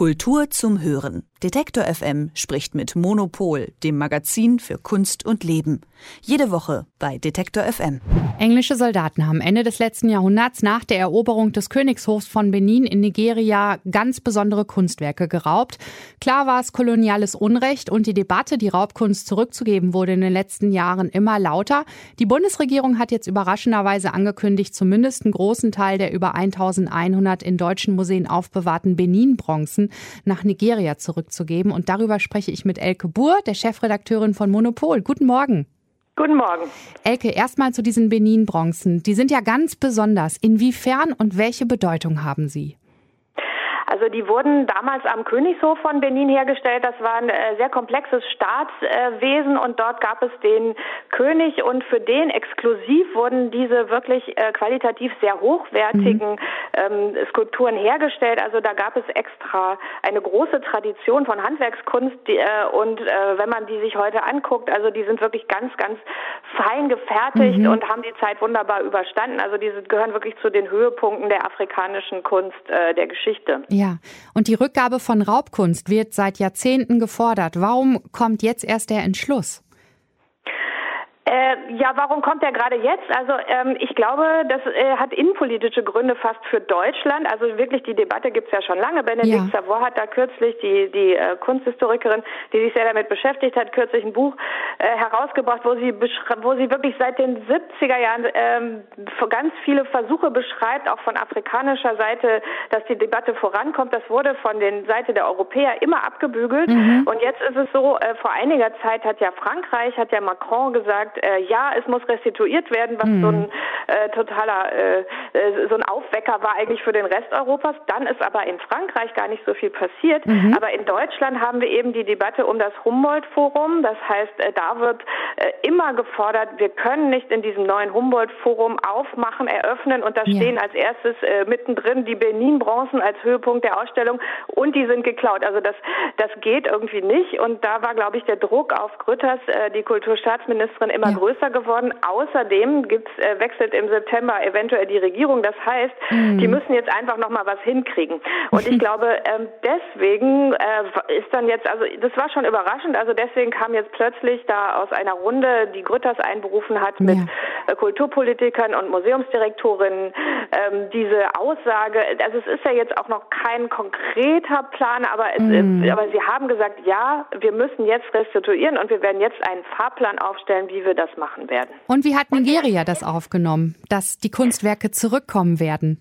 Kultur zum Hören. Detektor FM spricht mit Monopol, dem Magazin für Kunst und Leben. Jede Woche bei Detektor FM. Englische Soldaten haben Ende des letzten Jahrhunderts nach der Eroberung des Königshofs von Benin in Nigeria ganz besondere Kunstwerke geraubt. Klar war es koloniales Unrecht und die Debatte, die Raubkunst zurückzugeben, wurde in den letzten Jahren immer lauter. Die Bundesregierung hat jetzt überraschenderweise angekündigt, zumindest einen großen Teil der über 1100 in deutschen Museen aufbewahrten Benin-Bronzen nach Nigeria zurückzugeben. Und darüber spreche ich mit Elke Buhr, der Chefredakteurin von Monopol. Guten Morgen. Guten Morgen. Elke, erstmal zu diesen Benin-Bronzen. Die sind ja ganz besonders. Inwiefern und welche Bedeutung haben sie? Also die wurden damals am Königshof von Benin hergestellt. Das war ein äh, sehr komplexes Staatswesen und dort gab es den König und für den exklusiv wurden diese wirklich äh, qualitativ sehr hochwertigen mhm. ähm, Skulpturen hergestellt. Also da gab es extra eine große Tradition von Handwerkskunst äh, und wenn man die sich heute anguckt, also die sind wirklich ganz, ganz fein gefertigt mhm. und haben die Zeit wunderbar überstanden. Also die gehören wirklich zu den Höhepunkten der afrikanischen Kunst der Geschichte. Ja. Ja, und die Rückgabe von Raubkunst wird seit Jahrzehnten gefordert. Warum kommt jetzt erst der Entschluss? Äh, ja, warum kommt er gerade jetzt? Also ähm, ich glaube, das äh, hat innenpolitische Gründe fast für Deutschland. Also wirklich die Debatte gibt es ja schon lange. Benedikt ja. Savoy hat da kürzlich, die, die äh, Kunsthistorikerin, die sich sehr damit beschäftigt hat, kürzlich ein Buch äh, herausgebracht, wo sie, wo sie wirklich seit den 70er Jahren ähm, ganz viele Versuche beschreibt, auch von afrikanischer Seite, dass die Debatte vorankommt. Das wurde von den Seite der Europäer immer abgebügelt. Mhm. Und jetzt ist es so, äh, vor einiger Zeit hat ja Frankreich, hat ja Macron gesagt, äh, ja, es muss restituiert werden, was mhm. so ein äh, totaler, äh, äh, so ein Aufwecker war eigentlich für den Rest Europas. Dann ist aber in Frankreich gar nicht so viel passiert. Mhm. Aber in Deutschland haben wir eben die Debatte um das Humboldt-Forum. Das heißt, äh, da wird äh, immer gefordert, wir können nicht in diesem neuen Humboldt-Forum aufmachen, eröffnen und da ja. stehen als erstes mittendrin die Benin-Bronzen als Höhepunkt der Ausstellung und die sind geklaut. Also das, das geht irgendwie nicht und da war, glaube ich, der Druck auf Grütters, die Kulturstaatsministerin, immer ja. größer geworden. Außerdem gibt's, äh, wechselt im September eventuell die Regierung. Das heißt, mhm. die müssen jetzt einfach noch mal was hinkriegen. Und ich glaube, ähm, deswegen äh, ist dann jetzt, also das war schon überraschend. Also deswegen kam jetzt plötzlich da aus einer Runde, die Grütters einberufen hat mit ja. Kulturpolitikern und Museumsdirektorinnen, ähm, diese Aussage. Also es ist ja jetzt auch noch kein konkreter Plan, aber, es, mhm. aber sie haben gesagt, ja, wir müssen jetzt restituieren und wir werden jetzt einen Fahrplan aufstellen, wie wir das machen werden. Und wie hat Nigeria das aufgenommen, dass die Kunstwerke zurückkommen werden?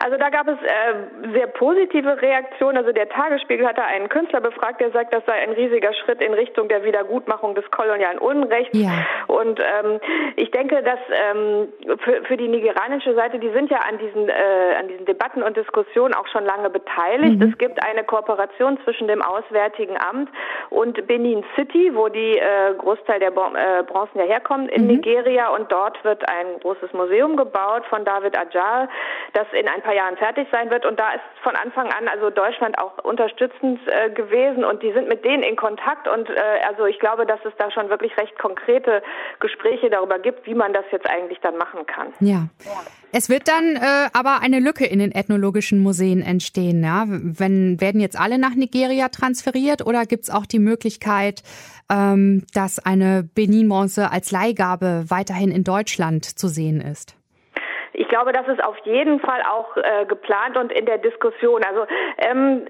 Also da gab es äh, sehr positive Reaktionen. Also der Tagesspiegel hatte einen Künstler befragt, der sagt, das sei ein riesiger Schritt in Richtung der Wiedergutmachung des kolonialen Unrechts. Ja. Und ähm, ich denke, dass ähm, für, für die nigerianische Seite, die sind ja an diesen, äh, an diesen Debatten und Diskussionen auch schon lange beteiligt. Mhm. Es gibt eine Kooperation zwischen dem Auswärtigen Amt und Benin City, wo die äh, Großteil der bon äh, Bronzen ja herkommen in mhm. Nigeria. Und dort wird ein großes Museum gebaut von David Ajal, das in ein paar Jahren fertig sein wird. Und da ist von Anfang an also Deutschland auch unterstützend äh, gewesen und die sind mit denen in Kontakt. Und äh, also ich glaube, dass es da schon wirklich recht konkrete Gespräche darüber gibt, wie man das jetzt eigentlich dann machen kann. Ja. ja. Es wird dann äh, aber eine Lücke in den ethnologischen Museen entstehen. Ja? Wenn, werden jetzt alle nach Nigeria transferiert oder gibt es auch die Möglichkeit, ähm, dass eine Benin-Bronze als Leihgabe weiterhin in Deutschland zu sehen ist? Ich glaube, das ist auf jeden Fall auch äh, geplant und in der Diskussion. Also ähm,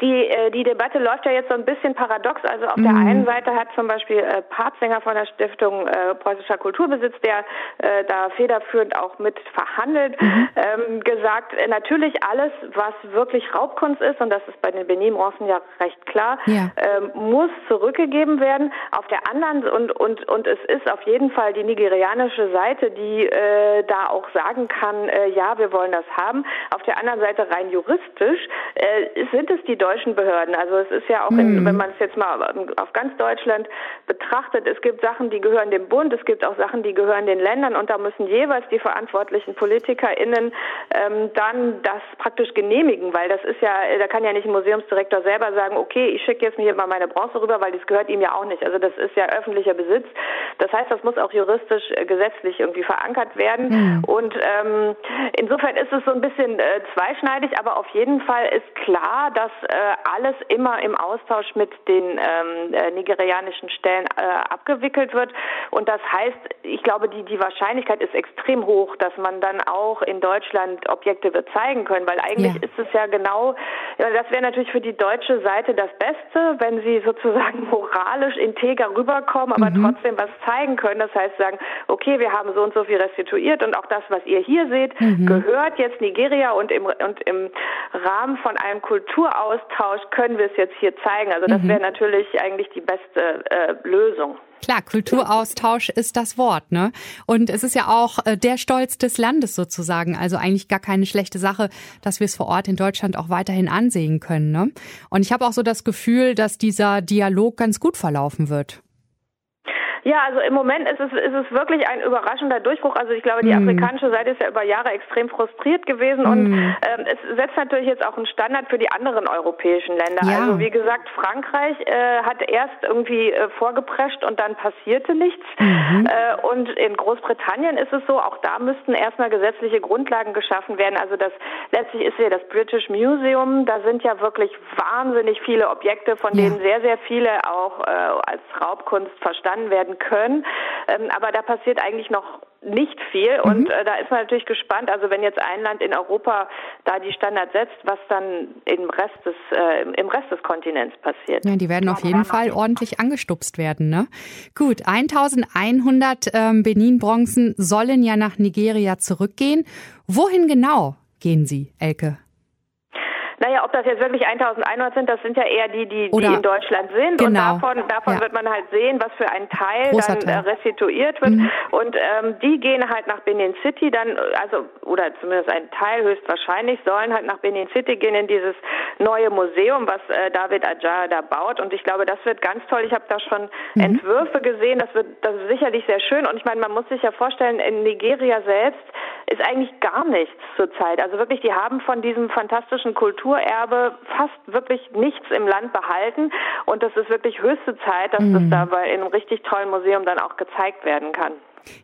die, äh, die Debatte läuft ja jetzt so ein bisschen paradox. Also auf mhm. der einen Seite hat zum Beispiel äh, Partsänger von der Stiftung äh, Preußischer Kulturbesitz, der äh, da federführend auch mit verhandelt, mhm. ähm, gesagt, äh, natürlich alles, was wirklich Raubkunst ist, und das ist bei den Benin-Bronzen ja recht klar, ja. Ähm, muss zurückgegeben werden. Auf der anderen und und und es ist auf jeden Fall die nigerianische Seite, die äh, da auch sagen kann, äh, ja, wir wollen das haben. Auf der anderen Seite rein juristisch äh, sind es die deutschen Behörden. Also es ist ja auch, in, mhm. wenn man es jetzt mal auf ganz Deutschland betrachtet, es gibt Sachen, die gehören dem Bund, es gibt auch Sachen, die gehören den Ländern und da müssen jeweils die verantwortlichen PolitikerInnen ähm, dann das praktisch genehmigen, weil das ist ja, da kann ja nicht ein Museumsdirektor selber sagen, okay, ich schicke jetzt hier mal meine Bronze rüber, weil das gehört ihm ja auch nicht. Also das ist ja öffentlicher Besitz. Das heißt, das muss auch juristisch äh, gesetzlich irgendwie verankert werden. Mhm. Und Und ähm, insofern ist es so ein bisschen äh, zweischneidig, aber auf jeden Fall ist klar, dass äh, alles immer im Austausch mit den ähm, äh, nigerianischen Stellen äh, abgewickelt wird. Und das heißt, ich glaube, die, die Wahrscheinlichkeit ist extrem hoch, dass man dann auch in Deutschland Objekte wird zeigen können, weil eigentlich ja. ist es ja genau, das wäre natürlich für die deutsche Seite das Beste, wenn sie sozusagen moralisch integer rüberkommen, aber mhm. trotzdem was zeigen können. Das heißt, sagen, okay, wir haben so und so viel restituiert und auch das, was ihr hier seht, mhm. gehört jetzt Nigeria und im, und im Rahmen von einem Kulturaustausch können wir es jetzt hier zeigen. Also das mhm. wäre natürlich eigentlich die beste äh, Lösung. Klar, Kulturaustausch ist das Wort, ne? Und es ist ja auch äh, der Stolz des Landes sozusagen. Also eigentlich gar keine schlechte Sache, dass wir es vor Ort in Deutschland auch weiterhin ansehen können, ne? Und ich habe auch so das Gefühl, dass dieser Dialog ganz gut verlaufen wird. Ja, also im Moment ist es, ist es wirklich ein überraschender Durchbruch. Also ich glaube, die mm. afrikanische Seite ist ja über Jahre extrem frustriert gewesen mm. und ähm, es setzt natürlich jetzt auch einen Standard für die anderen europäischen Länder. Ja. Also wie gesagt, Frankreich äh, hat erst irgendwie äh, vorgeprescht und dann passierte nichts. Mhm. Äh, und in Großbritannien ist es so, auch da müssten erstmal gesetzliche Grundlagen geschaffen werden. Also das letztlich ist ja das British Museum, da sind ja wirklich wahnsinnig viele Objekte, von ja. denen sehr, sehr viele auch äh, als Raubkunst verstanden werden werden können. Ähm, aber da passiert eigentlich noch nicht viel und mhm. äh, da ist man natürlich gespannt. Also wenn jetzt ein Land in Europa da die Standards setzt, was dann im Rest des äh, im Rest des Kontinents passiert. Ja, die werden auf jeden Fall ordentlich angestupst werden. Ne? Gut, 1100 ähm, Benin-Bronzen sollen ja nach Nigeria zurückgehen. Wohin genau gehen sie, Elke? Naja, ob das jetzt wirklich 1100 sind, das sind ja eher die, die, die in Deutschland sind. Genau. Und davon, davon ja. wird man halt sehen, was für ein Teil Großer dann Teil. Äh, restituiert wird. Mhm. Und ähm, die gehen halt nach Benin City dann, also, oder zumindest ein Teil höchstwahrscheinlich, sollen halt nach Benin City gehen in dieses neue Museum, was äh, David Ajah da baut. Und ich glaube, das wird ganz toll. Ich habe da schon mhm. Entwürfe gesehen. Das wird, das ist sicherlich sehr schön. Und ich meine, man muss sich ja vorstellen, in Nigeria selbst ist eigentlich gar nichts zurzeit. Also wirklich, die haben von diesem fantastischen Kulturerbe fast wirklich nichts im Land behalten. Und das ist wirklich höchste Zeit, dass mhm. das da bei in einem richtig tollen Museum dann auch gezeigt werden kann.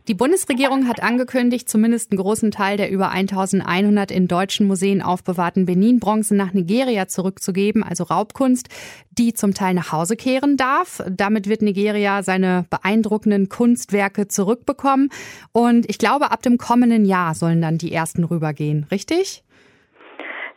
Die Bundesregierung hat angekündigt, zumindest einen großen Teil der über 1100 in deutschen Museen aufbewahrten Benin-Bronzen nach Nigeria zurückzugeben, also Raubkunst, die zum Teil nach Hause kehren darf. Damit wird Nigeria seine beeindruckenden Kunstwerke zurückbekommen. Und ich glaube, ab dem kommenden Jahr sollen dann die ersten rübergehen, richtig?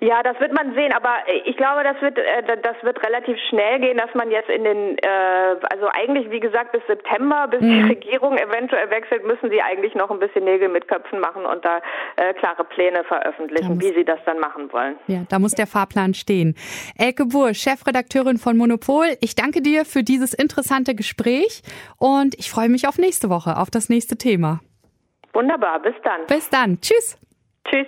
Ja, das wird man sehen, aber ich glaube, das wird äh, das wird relativ schnell gehen, dass man jetzt in den äh, also eigentlich wie gesagt bis September, bis mhm. die Regierung eventuell wechselt, müssen sie eigentlich noch ein bisschen Nägel mit Köpfen machen und da äh, klare Pläne veröffentlichen, wie sie das dann machen wollen. Ja, da muss der Fahrplan stehen. Elke Buhr, Chefredakteurin von Monopol, ich danke dir für dieses interessante Gespräch und ich freue mich auf nächste Woche, auf das nächste Thema. Wunderbar, bis dann. Bis dann. Tschüss. Tschüss.